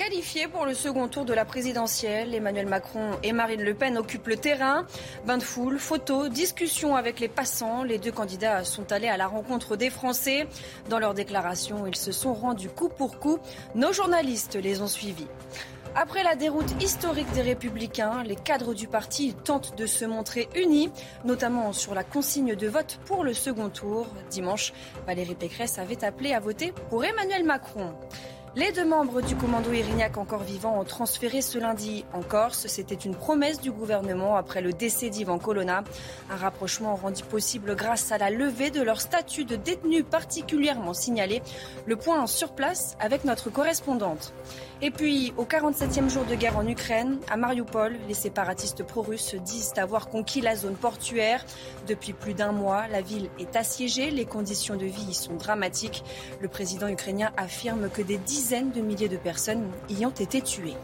Qualifiés pour le second tour de la présidentielle, Emmanuel Macron et Marine Le Pen occupent le terrain. Bain de foule, photos, discussions avec les passants. Les deux candidats sont allés à la rencontre des Français. Dans leur déclaration, ils se sont rendus coup pour coup. Nos journalistes les ont suivis. Après la déroute historique des Républicains, les cadres du parti tentent de se montrer unis, notamment sur la consigne de vote pour le second tour. Dimanche, Valérie Pécresse avait appelé à voter pour Emmanuel Macron. Les deux membres du commando Irignac encore vivants ont transféré ce lundi en Corse. C'était une promesse du gouvernement après le décès d'Ivan Colonna. Un rapprochement rendu possible grâce à la levée de leur statut de détenu particulièrement signalé. Le point sur place avec notre correspondante. Et puis, au 47e jour de guerre en Ukraine, à Mariupol, les séparatistes pro-russes disent avoir conquis la zone portuaire. Depuis plus d'un mois, la ville est assiégée, les conditions de vie y sont dramatiques. Le président ukrainien affirme que des dizaines de milliers de personnes y ont été tuées.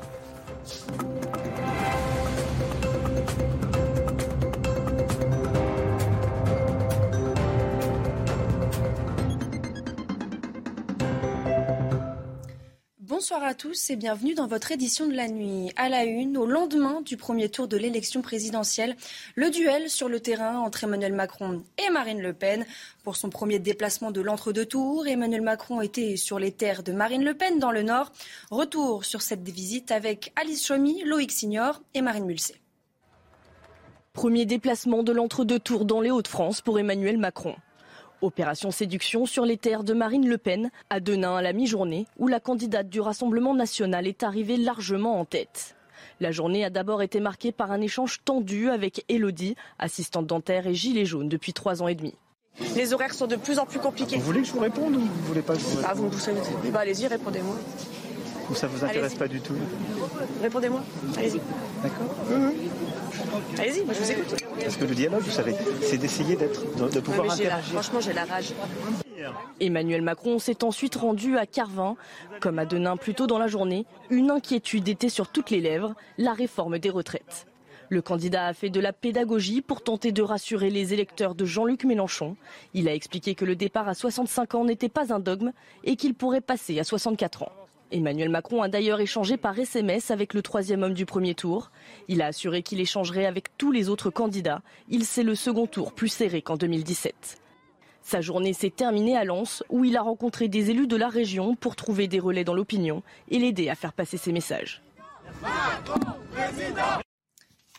Bonsoir à tous et bienvenue dans votre édition de la nuit. À la une, au lendemain du premier tour de l'élection présidentielle, le duel sur le terrain entre Emmanuel Macron et Marine Le Pen. Pour son premier déplacement de l'entre-deux tours, Emmanuel Macron était sur les terres de Marine Le Pen dans le Nord. Retour sur cette visite avec Alice Chomy, Loïc Signor et Marine Mulset. Premier déplacement de l'entre-deux tours dans les Hauts-de-France pour Emmanuel Macron. Opération séduction sur les terres de Marine Le Pen, à Denain à la mi-journée, où la candidate du Rassemblement national est arrivée largement en tête. La journée a d'abord été marquée par un échange tendu avec Elodie, assistante dentaire et gilet jaune depuis trois ans et demi. Les horaires sont de plus en plus compliqués. Vous voulez que je vous réponde ou vous voulez pas que je vous Ah, réponde vous, vous savez. Bah, allez-y, répondez-moi. Ou ça vous intéresse pas du tout Répondez-moi. Allez-y. D'accord Allez-y, moi je vous écoute. Parce que le dialogue, vous savez, c'est d'essayer d'être, de, pouvoir la- interagir. franchement, j'ai la rage. Emmanuel Macron s'est ensuite rendu à Carvin. Comme à Denain plus tôt dans la journée, une inquiétude était sur toutes les lèvres, la réforme des retraites. Le candidat a fait de la pédagogie pour tenter de rassurer les électeurs de Jean-Luc Mélenchon. Il a expliqué que le départ à 65 ans n'était pas un dogme et qu'il pourrait passer à 64 ans. Emmanuel Macron a d'ailleurs échangé par SMS avec le troisième homme du premier tour. Il a assuré qu'il échangerait avec tous les autres candidats. Il sait le second tour plus serré qu'en 2017. Sa journée s'est terminée à Lens, où il a rencontré des élus de la région pour trouver des relais dans l'opinion et l'aider à faire passer ses messages.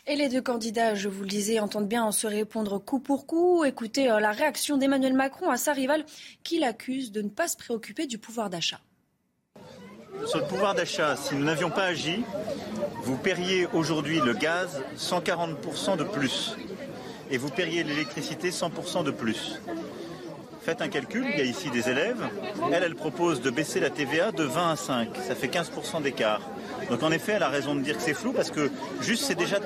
Et les deux candidats, je vous le disais, entendent bien se répondre coup pour coup. Écoutez euh, la réaction d'Emmanuel Macron à sa rivale qui l'accuse de ne pas se préoccuper du pouvoir d'achat. Sur le pouvoir d'achat, si nous n'avions pas agi, vous paieriez aujourd'hui le gaz 140% de plus. Et vous paieriez l'électricité 100% de plus. Faites un calcul, il y a ici des élèves. Elle, elle propose de baisser la TVA de 20 à 5. Ça fait 15% d'écart. Donc en effet, elle a raison de dire que c'est flou parce que juste c'est déjà,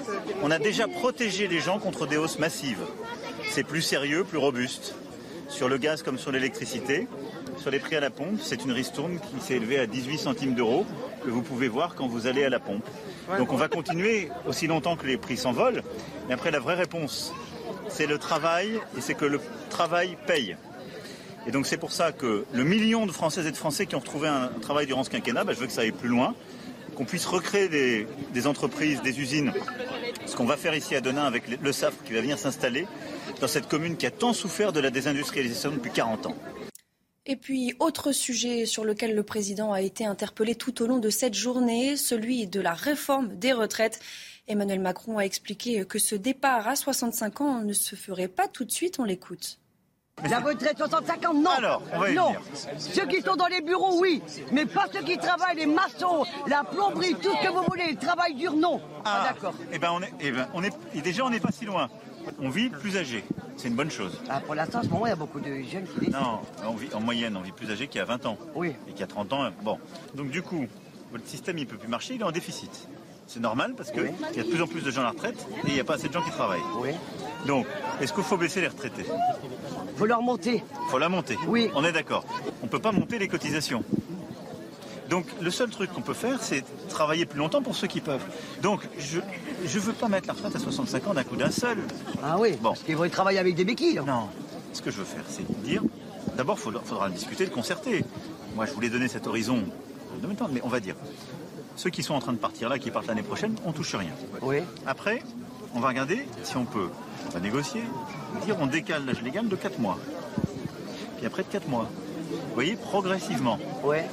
on a déjà protégé les gens contre des hausses massives. C'est plus sérieux, plus robuste. Sur le gaz comme sur l'électricité, sur les prix à la pompe, c'est une ristourne qui s'est élevée à 18 centimes d'euros que vous pouvez voir quand vous allez à la pompe. Donc on va continuer aussi longtemps que les prix s'envolent. Mais après, la vraie réponse, c'est le travail et c'est que le travail paye. Et donc c'est pour ça que le million de Françaises et de Français qui ont retrouvé un travail durant ce quinquennat, bah, je veux que ça aille plus loin, qu'on puisse recréer des, des entreprises, des usines. Ce qu'on va faire ici à Denain avec le- le SAF qui va venir s'installer dans cette commune qui a tant souffert de la désindustrialisation depuis 40 ans. Et puis, autre sujet sur lequel le président a été interpellé tout au long de cette journée, celui de la réforme des retraites. Emmanuel Macron a expliqué que ce départ à 65 ans ne se ferait pas tout de suite. On l'écoute. La retraite 65 ans, non. Alors, non. Ceux qui sont dans les bureaux, oui. Mais pas ceux qui travaillent, les maçons, la plomberie, tout ce que vous voulez. Le travail dur, non. Ah, d'accord. Eh ben on est, eh ben on est, et déjà on n'est pas si loin. On vit plus âgé. C'est une bonne chose. Ah, pour l'instant, en ce moment, il y a beaucoup de jeunes qui décident. Non, on vit, en moyenne, on vit plus âgé qu'il y a 20 ans. Oui. Et qu'il y a 30 ans. Bon. Donc du coup, votre système, il peut plus marcher, il est en déficit. C'est normal parce qu'il Oui. y a de plus en plus de gens à la retraite et il n'y a pas assez de gens qui travaillent. Oui. Donc, est-ce qu'il faut baisser les retraités? Faut leur monter. Il faut la monter. Oui. On est d'accord. On ne peut pas monter les cotisations. Donc le seul truc qu'on peut faire, c'est travailler plus longtemps pour ceux qui peuvent. Donc je ne veux pas mettre la retraite à 65 ans d'un coup d'un seul. Ah oui. Bon. Parce qu'ils vont y travailler avec des béquilles. Non. Ce que je veux faire, c'est dire, d'abord, il faudra, faudra le discuter, le concerter. Moi, je voulais donner cet horizon de même temps, mais on va dire, ceux qui sont en train de partir là, qui partent l'année prochaine, on touche rien. Oui. Après, on va regarder si on peut, on va négocier, dire on décale l'âge légal de 4 mois. Puis après de 4 mois. Vous voyez, progressivement. Ouais.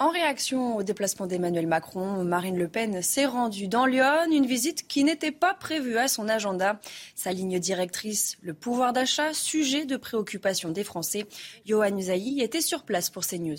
En réaction au déplacement d'Emmanuel Macron, Marine Le Pen s'est rendue dans Lyon, une visite qui n'était pas prévue à son agenda. Sa ligne directrice, le pouvoir d'achat, sujet de préoccupation des Français. Johan Usaï était sur place pour CNews.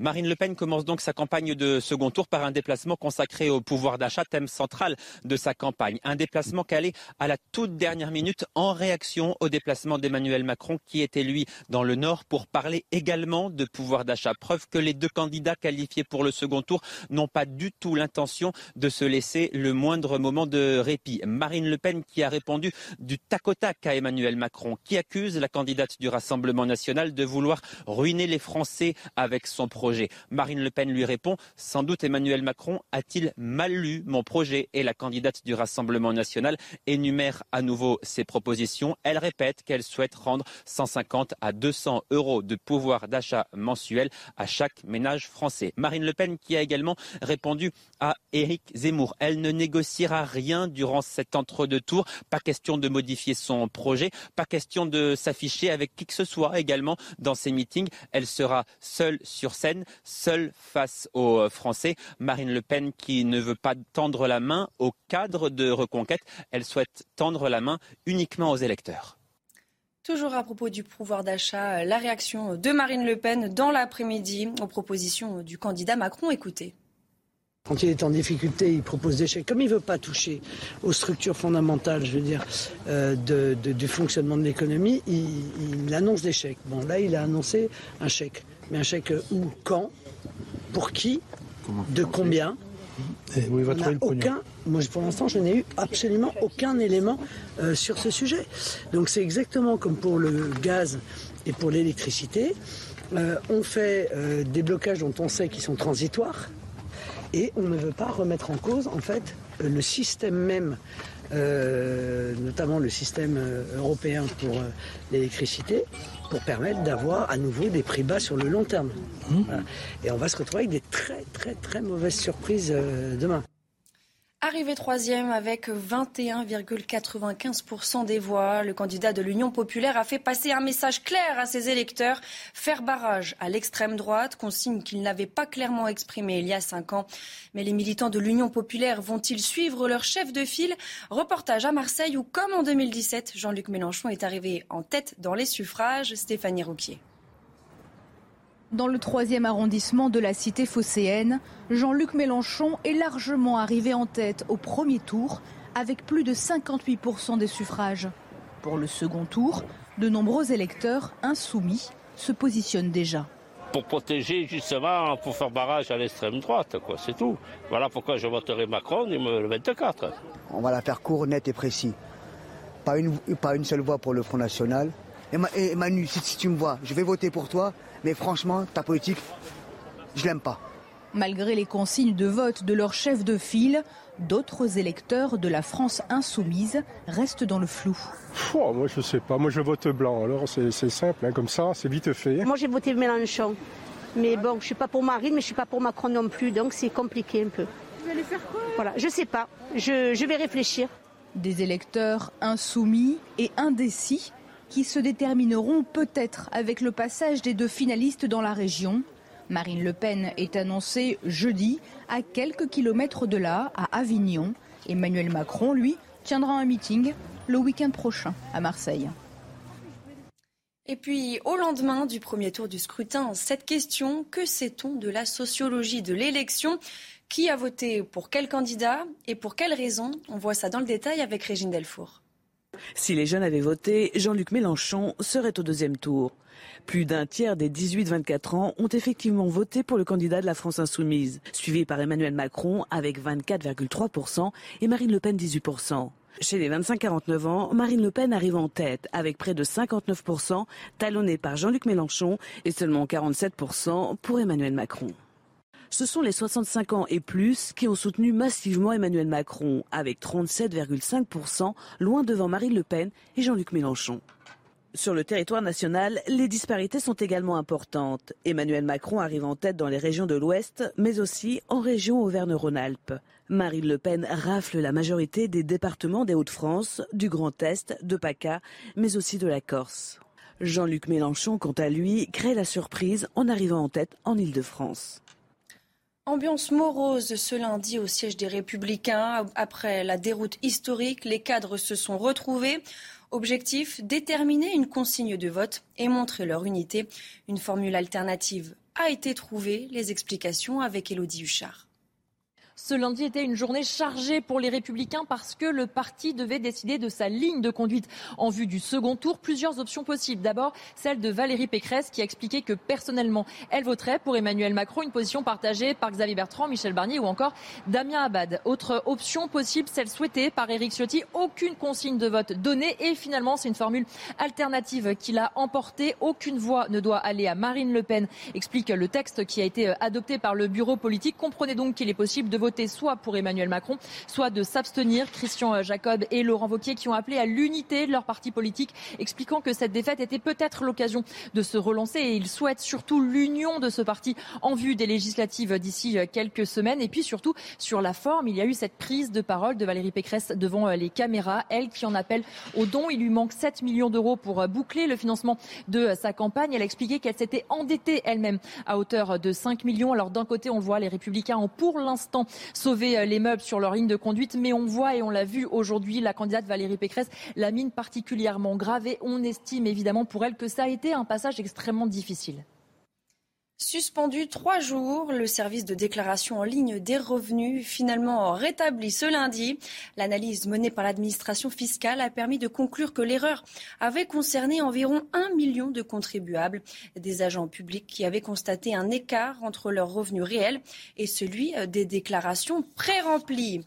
Marine Le Pen commence donc sa campagne de second tour par un déplacement consacré au pouvoir d'achat, thème central de sa campagne. Un déplacement calé à la toute dernière minute en réaction au déplacement d'Emmanuel Macron qui était lui dans le Nord pour parler également de pouvoir d'achat. Preuve que les deux candidats qualifiés pour le second tour n'ont pas du tout l'intention de se laisser le moindre moment de répit. Marine Le Pen qui a répondu du tac au tac à Emmanuel Macron, qui accuse la candidate du Rassemblement national de vouloir ruiner les Français avec son projet. Marine Le Pen lui répond Sans doute Emmanuel Macron a-t-il mal lu mon projet Et la candidate du Rassemblement national énumère à nouveau ses propositions. Elle répète qu'elle souhaite rendre 150 à 200 euros de pouvoir d'achat mensuel à chaque ménage français. Marine Le Pen qui a également répondu à Éric Zemmour. Elle ne négociera rien durant cet entre-deux tours. Pas question de modifier son projet, pas question de s'afficher avec qui que ce soit également dans ses meetings. Elle sera seule sur scène, seule face aux euh, Français. Marine Le Pen qui ne veut pas tendre la main au cadre de reconquête, elle souhaite tendre la main uniquement aux électeurs. Toujours à propos du pouvoir d'achat, la réaction de Marine Le Pen dans l'après-midi aux propositions du candidat Macron. Écoutez. Quand il est en difficulté, il propose des chèques. Comme il ne veut pas toucher aux structures fondamentales, je veux dire, euh, de- de- du fonctionnement de l'économie, il, il annonce des chèques. Bon, là, il a annoncé un chèque. Mais un chèque où, quand, pour qui, de combien où il va On n'a trouver le pognon. aucun, moi pour l'instant je n'ai eu absolument aucun élément euh, sur ce sujet. Donc c'est exactement comme pour le gaz et pour l'électricité. Euh, on fait euh, des blocages dont on sait qu'ils sont transitoires et on ne veut pas remettre en cause en fait le système même, notamment le système européen pour l'électricité, pour permettre d'avoir à nouveau des prix bas sur le long terme. Voilà. Et on va se retrouver avec des très très très mauvaises surprises euh, demain. Arrivé troisième avec 21,95% des voix, le candidat de l'Union populaire a fait passer un message clair à ses électeurs, faire barrage à l'extrême droite, consigne qu'il n'avait pas clairement exprimé il y a cinq ans. Mais les militants de l'Union populaire vont-ils suivre leur chef de file? Reportage à Marseille où, comme en 2017, Jean-Luc Mélenchon est arrivé en tête dans les suffrages, Stéphanie Rouquier. Dans le troisième arrondissement de la cité phocéenne, Jean-Luc Mélenchon est largement arrivé en tête au premier tour avec plus de 58% des suffrages. Pour le second tour, de nombreux électeurs insoumis se positionnent déjà. Pour protéger justement, pour faire barrage à l'extrême droite, quoi, c'est tout. Voilà pourquoi je voterai Macron le 24. On va la faire court, net et précis. Pas une, pas une seule voix pour le Front National. Et, Ma- et Manu, si, si tu me vois, je vais voter pour toi, mais franchement, ta politique, je l'aime pas. Malgré les consignes de vote de leur chef de file, d'autres électeurs de la France insoumise restent dans le flou. Moi, je sais pas. Moi, je vote blanc. Alors, c'est c'est simple, hein, comme ça, c'est vite fait. Moi, j'ai voté Mélenchon. Mais bon, je suis pas pour Marine, mais je suis pas pour Macron non plus, donc c'est compliqué un peu. Vous allez faire quoi Voilà, je sais pas. Je, je vais réfléchir. Des électeurs insoumis et indécis qui se détermineront peut-être avec le passage des deux finalistes dans la région. Marine Le Pen est annoncée jeudi à quelques kilomètres de là, à Avignon. Emmanuel Macron, lui, tiendra un meeting le week-end prochain à Marseille. Et puis, au lendemain du premier tour du scrutin, cette question, que sait-on de la sociologie de l'élection? Qui a voté pour quel candidat et pour quelles raisons On voit ça dans le détail avec Régine Delfour. Si les jeunes avaient voté, Jean-Luc Mélenchon serait au deuxième tour. Plus d'un tiers des 18-24 ans ont effectivement voté pour le candidat de la France insoumise, suivi par Emmanuel Macron avec 24,3% et Marine Le Pen 18%. Chez les 25-49 ans, Marine Le Pen arrive en tête avec près de 59%, talonnée par Jean-Luc Mélenchon et seulement 47% pour Emmanuel Macron. Ce sont les 65 ans et plus qui ont soutenu massivement Emmanuel Macron, avec 37,5%, loin devant Marine Le Pen et Jean-Luc Mélenchon. Sur le territoire national, les disparités sont également importantes. Emmanuel Macron arrive en tête dans les régions de l'Ouest, mais aussi en région Auvergne-Rhône-Alpes. Marine Le Pen rafle la majorité des départements des Hauts-de-France, du Grand Est, de PACA, mais aussi de la Corse. Jean-Luc Mélenchon, quant à lui, crée la surprise en arrivant en tête en Ile-de-France. Ambiance morose ce lundi au siège des Républicains. Après la déroute historique, les cadres se sont retrouvés. Objectif, déterminer une consigne de vote et montrer leur unité. Une formule alternative a été trouvée. Les explications avec Élodie Huchard. Ce lundi était une journée chargée pour les Républicains parce que le parti devait décider de sa ligne de conduite en vue du second tour. Plusieurs options possibles. D'abord, celle de Valérie Pécresse qui a expliqué que personnellement, elle voterait pour Emmanuel Macron, une position partagée par Xavier Bertrand, Michel Barnier ou encore Damien Abad. Autre option possible, celle souhaitée par Éric Ciotti, aucune consigne de vote donnée et finalement, c'est une formule alternative qui l'a emporté. Aucune voix ne doit aller à Marine Le Pen, explique le texte qui a été adopté par le bureau politique. Comprenez donc qu'il est possible de voter soit pour Emmanuel Macron, soit de s'abstenir. Christian Jacob et Laurent Wauquiez qui ont appelé à l'unité de leur parti politique, expliquant que cette défaite était peut-être l'occasion de se relancer et ils souhaitent surtout l'union de ce parti en vue des législatives d'ici quelques semaines. Et puis surtout, sur la forme, il y a eu cette prise de parole de Valérie Pécresse devant les caméras, elle qui en appelle au don. Il lui manque 7 millions d'euros pour boucler le financement de sa campagne. Elle a expliqué qu'elle s'était endettée elle-même à hauteur de 5 millions. Alors d'un côté, on voit les républicains ont pour l'instant sauver euh, les meubles sur leur ligne de conduite. Mais on voit et on l'a vu aujourd'hui, la candidate Valérie Pécresse la mine particulièrement grave et on estime évidemment pour elle que ça a été un passage extrêmement difficile. Suspendu trois jours, le service de déclaration en ligne des revenus finalement rétabli ce lundi. L'analyse menée par l'administration fiscale a permis de conclure que l'erreur avait concerné environ un million de contribuables, des agents publics qui avaient constaté un écart entre leurs revenus réels et celui des déclarations pré-remplies.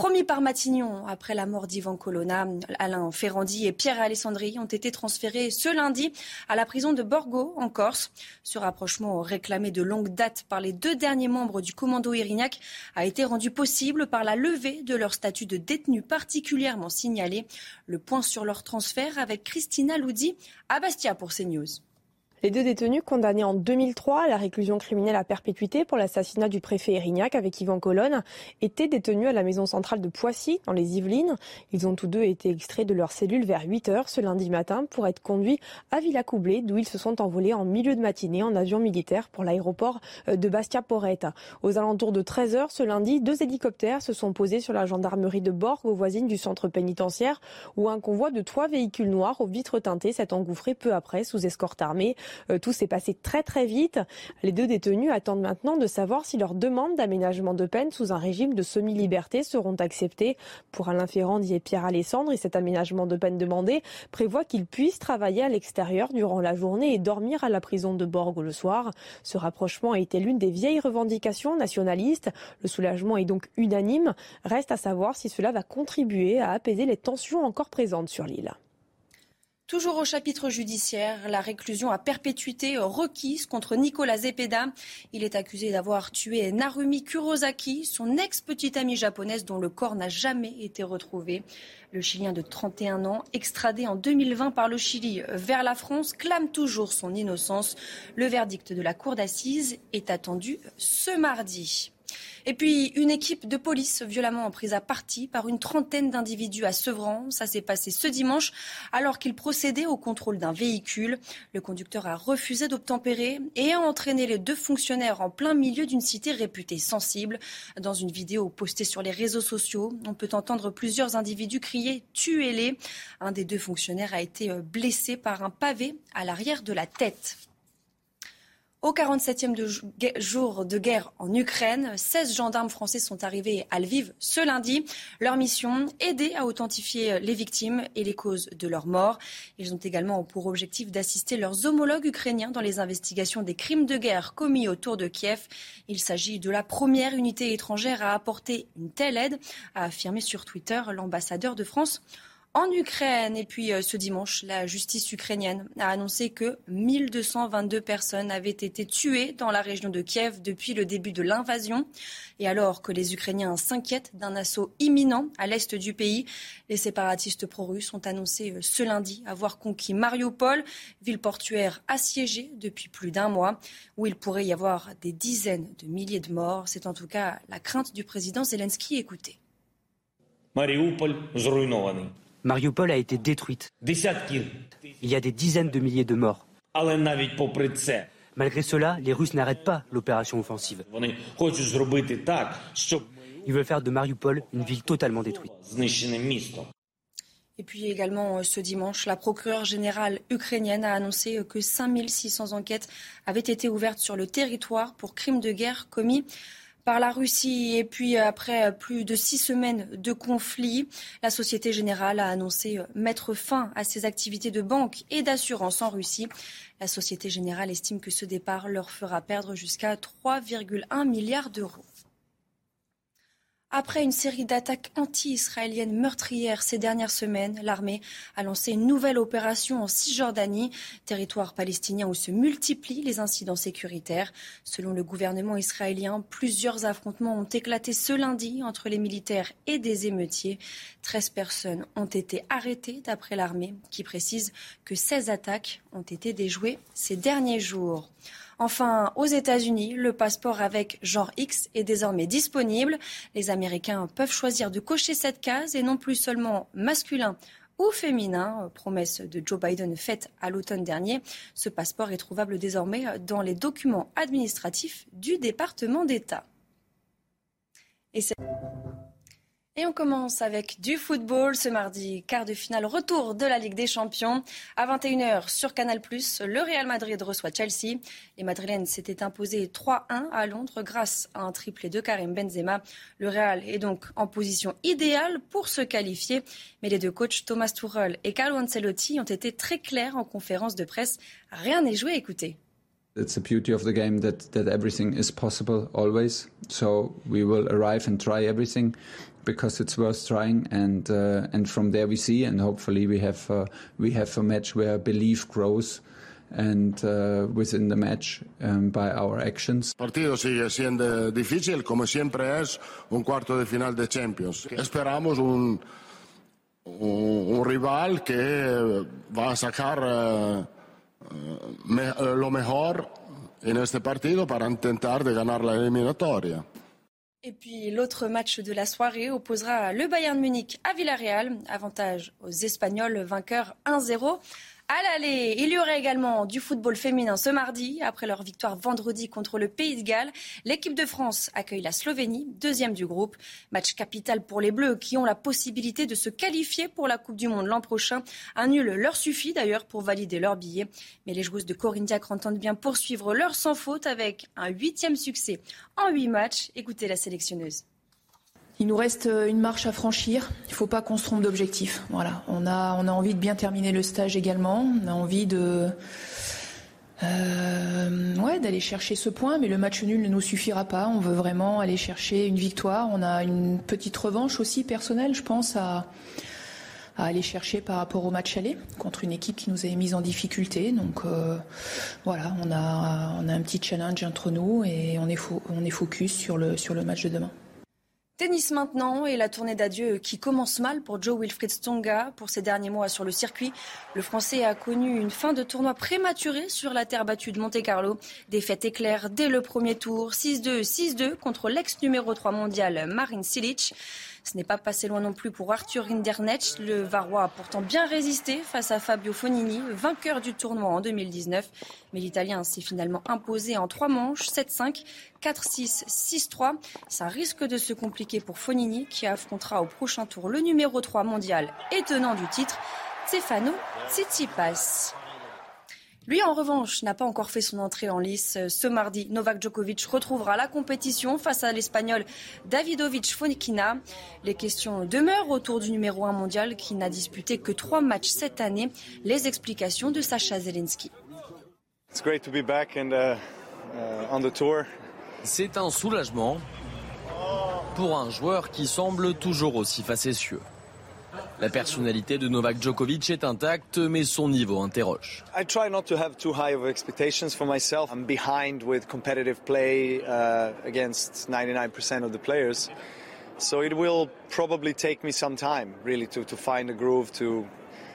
Promis par Matignon, après la mort d'Ivan Colonna, Alain Ferrandi et Pierre Alessandri ont été transférés ce lundi à la prison de Borgo, en Corse. Ce rapprochement réclamé de longue date par les deux derniers membres du commando Irignac a été rendu possible par la levée de leur statut de détenu particulièrement signalé. Le point sur leur transfert avec Christina Loudi à Bastia pour CNews. Les deux détenus condamnés en 2003 à la réclusion criminelle à perpétuité pour l'assassinat du préfet Erignac avec Yvan Colonne étaient détenus à la maison centrale de Poissy, dans les Yvelines. Ils ont tous deux été extraits de leur cellule vers 8 heures ce lundi matin pour être conduits à Villacoublay, d'où ils se sont envolés en milieu de matinée en avion militaire pour l'aéroport euh, de Bastia-Porrette. Aux alentours de 13 heures ce lundi, deux hélicoptères se sont posés sur la gendarmerie de Borg, aux voisines du centre pénitentiaire, où un convoi de trois véhicules noirs aux vitres teintées s'est engouffré peu après sous escorte armée. Euh, tout s'est passé très très vite. Les deux détenus attendent maintenant de savoir si leurs demandes d'aménagement de peine sous un régime de semi-liberté seront acceptées. Pour Alain Ferrand et Pierre Alessandre, et cet aménagement de peine demandé prévoit qu'ils puissent travailler à l'extérieur durant la journée et dormir à la prison de Borg le soir. Ce rapprochement a été l'une des vieilles revendications nationalistes. Le soulagement est donc unanime. Reste à savoir si cela va contribuer à apaiser les tensions encore présentes sur l'île. Toujours au chapitre judiciaire, la réclusion à perpétuité requise contre Nicolas Zepeda. Il est accusé d'avoir tué Narumi Kurosaki, son ex-petite amie japonaise dont le corps n'a jamais été retrouvé. Le Chilien de 31 ans, extradé en 2020 par le Chili vers la France, clame toujours son innocence. Le verdict de la cour d'assises est attendu ce mardi. Et puis, une équipe de police violemment prise à partie par une trentaine d'individus à Sevran. Ça s'est passé ce dimanche alors qu'il procédait au contrôle d'un véhicule. Le conducteur a refusé d'obtempérer et a entraîné les deux fonctionnaires en plein milieu d'une cité réputée sensible. Dans une vidéo postée sur les réseaux sociaux, on peut entendre plusieurs individus crier Tuez-les. Un des deux fonctionnaires a été blessé par un pavé à l'arrière de la tête. Au 47e de jour de guerre en Ukraine, 16 gendarmes français sont arrivés à Lviv ce lundi. Leur mission, aider à authentifier les victimes et les causes de leur mort. Ils ont également pour objectif d'assister leurs homologues ukrainiens dans les investigations des crimes de guerre commis autour de Kiev. Il s'agit de la première unité étrangère à apporter une telle aide, a affirmé sur Twitter l'ambassadeur de France en Ukraine. Et puis euh, ce dimanche, la justice ukrainienne a annoncé que 1222 personnes avaient été tuées dans la région de Kiev depuis le début de l'invasion. Et alors que les Ukrainiens s'inquiètent d'un assaut imminent à l'est du pays, les séparatistes pro-russes ont annoncé euh, ce lundi avoir conquis Mariupol, ville portuaire assiégée depuis plus d'un mois, où il pourrait y avoir des dizaines de milliers de morts. C'est en tout cas la crainte du président Zelensky. Écoutez. Mariupol Mariupol a été détruite. Il y a des dizaines de milliers de morts. Malgré cela, les Russes n'arrêtent pas l'opération offensive. Ils veulent faire de Mariupol une ville totalement détruite. Et puis également euh, ce dimanche, la procureure générale ukrainienne a annoncé euh, que 5600 enquêtes avaient été ouvertes sur le territoire pour crimes de guerre commis par la Russie. Et puis, après plus de six semaines de conflit, la Société Générale a annoncé mettre fin à ses activités de banque et d'assurance en Russie. La Société Générale estime que ce départ leur fera perdre jusqu'à 3,1 milliards d'euros. Après une série d'attaques anti-israéliennes meurtrières ces dernières semaines, l'armée a lancé une nouvelle opération en Cisjordanie, territoire palestinien où se multiplient les incidents sécuritaires. Selon le gouvernement israélien, plusieurs affrontements ont éclaté ce lundi entre les militaires et des émeutiers. 13 personnes ont été arrêtées d'après l'armée qui précise que 16 attaques ont été déjouées ces derniers jours. Enfin, aux États-Unis, le passeport avec genre X est désormais disponible. Les Américains peuvent choisir de cocher cette case et non plus seulement masculin ou féminin, promesse de Joe Biden faite à l'automne dernier. Ce passeport est trouvable désormais dans les documents administratifs du département d'État. Et on commence avec du football ce mardi, quart de finale retour de la Ligue des Champions. À 21h sur Canal+, le Real Madrid reçoit Chelsea. Les Madrilènes s'étaient imposés 3-1 à Londres grâce à un triplé de Karim Benzema. Le Real est donc en position idéale pour se qualifier. Mais les deux coachs Thomas Tuchel et Carlo Ancelotti ont été très clairs en conférence de presse. Rien n'est joué, écoutez. It's the beauty of the game that, that everything is possible always. So we will arrive and try everything because it's worth trying and uh, and from there we see and hopefully we have uh, we have a match where belief grows and uh, within the match um, by our actions. Partido sigue siendo difícil como siempre es un cuarto de final de Champions. Esperamos un un, un rival que va a sacar uh, de. Et puis l'autre match de la soirée opposera le Bayern Munich à Villarreal. Avantage aux Espagnols, vainqueurs 1-0 à l'aller. Il y aurait également du football féminin ce mardi. Après leur victoire vendredi contre le Pays de Galles, l'équipe de France accueille la Slovénie, deuxième du groupe. Match capital pour les Bleus qui ont la possibilité de se qualifier pour la Coupe du Monde l'an prochain. Un nul leur suffit d'ailleurs pour valider leur billet. Mais les joueuses de Corinne entendent bien poursuivre leur sans faute avec un huitième succès en huit matchs. Écoutez la sélectionneuse. Il nous reste euh, une marche à franchir. Il ne faut pas qu'on se trompe d'objectif. Voilà. On a, envie de bien terminer le stage également. On a envie de. Euh, d'aller chercher ce point, mais le match nul ne nous suffira pas. On veut vraiment aller chercher une victoire. On a une petite revanche aussi personnelle, je pense, à, à aller chercher par rapport au match aller contre une équipe qui nous avait mis en difficulté. Donc euh, voilà, on a, on a un petit challenge entre nous et on est, on est focus sur le, sur le match de demain. Tennis maintenant et la tournée d'adieu qui commence mal pour Joe Wilfried Stonga. Pour ces derniers mois sur le circuit, le Français a connu une fin de tournoi prématurée sur la terre battue de Monte-Carlo. Défaite éclair dès le premier tour, 6-2, 6-2 contre l'ex numéro 3 mondial Marin Cilic. Ce n'est pas passé loin non plus pour Arthur Rinderknecht. Le Varois a pourtant bien résisté face à Fabio Fonini, vainqueur du tournoi en 2019. Mais l'Italien s'est finalement imposé en trois manches, 7-5, 4-6, 6-3. Ça risque de se compliquer pour Fonini qui affrontera au prochain tour le numéro 3 mondial et tenant du titre, Stefano Tsitsipas. Lui, en revanche, n'a pas encore fait son entrée en lice. Ce mardi, Novak Djokovic retrouvera la compétition face à l'Espagnol Davidovic Fonikina. Les questions demeurent autour du numéro 1 mondial qui n'a disputé que trois matchs cette année. Les explications de Sacha Zelensky. C'est un soulagement pour un joueur qui semble toujours aussi facétieux. La personnalité de Novak Djokovic est intacte, mais son niveau interroge. I try not to have too high of expectations for myself. I'm behind with competitive play against 99% of the players. So it will probably take me some time, really, to, to find a groove, to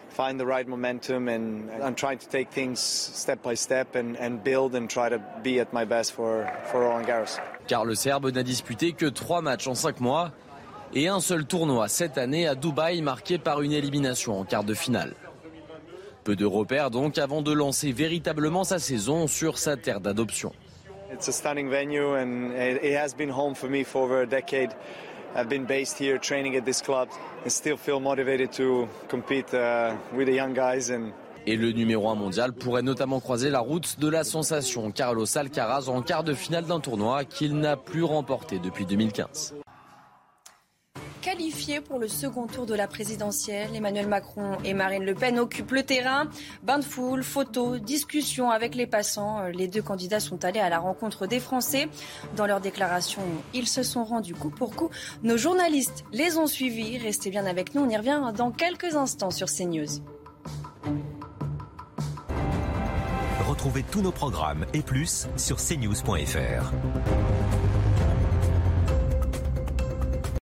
find the right momentum. And I'm trying to take things step by step and, and build and try to be at my best for, for Roland Garros. Car le Serbe n'a disputé que trois matchs en cinq mois et un seul tournoi cette année à Dubaï marqué par une élimination en quart de finale. Peu de repères donc avant de lancer véritablement sa saison sur sa terre d'adoption. It's a stunning venue and it has been home for me for over a decade. I've been based here training at this club and still feel motivated to compete uh, with the young guys and et le numéro 1 mondial pourrait notamment croiser la route de la sensation Carlos Alcaraz en quart de finale d'un tournoi qu'il n'a plus remporté depuis 2015 pour le second tour de la présidentielle. Emmanuel Macron et Marine Le Pen occupent le terrain. Bain de foule, photos, discussions avec les passants. Les deux candidats sont allés à la rencontre des Français. Dans leur déclaration, ils se sont rendus coup pour coup. Nos journalistes les ont suivis. Restez bien avec nous. On y revient dans quelques instants sur CNews. Retrouvez tous nos programmes et plus sur cnews.fr.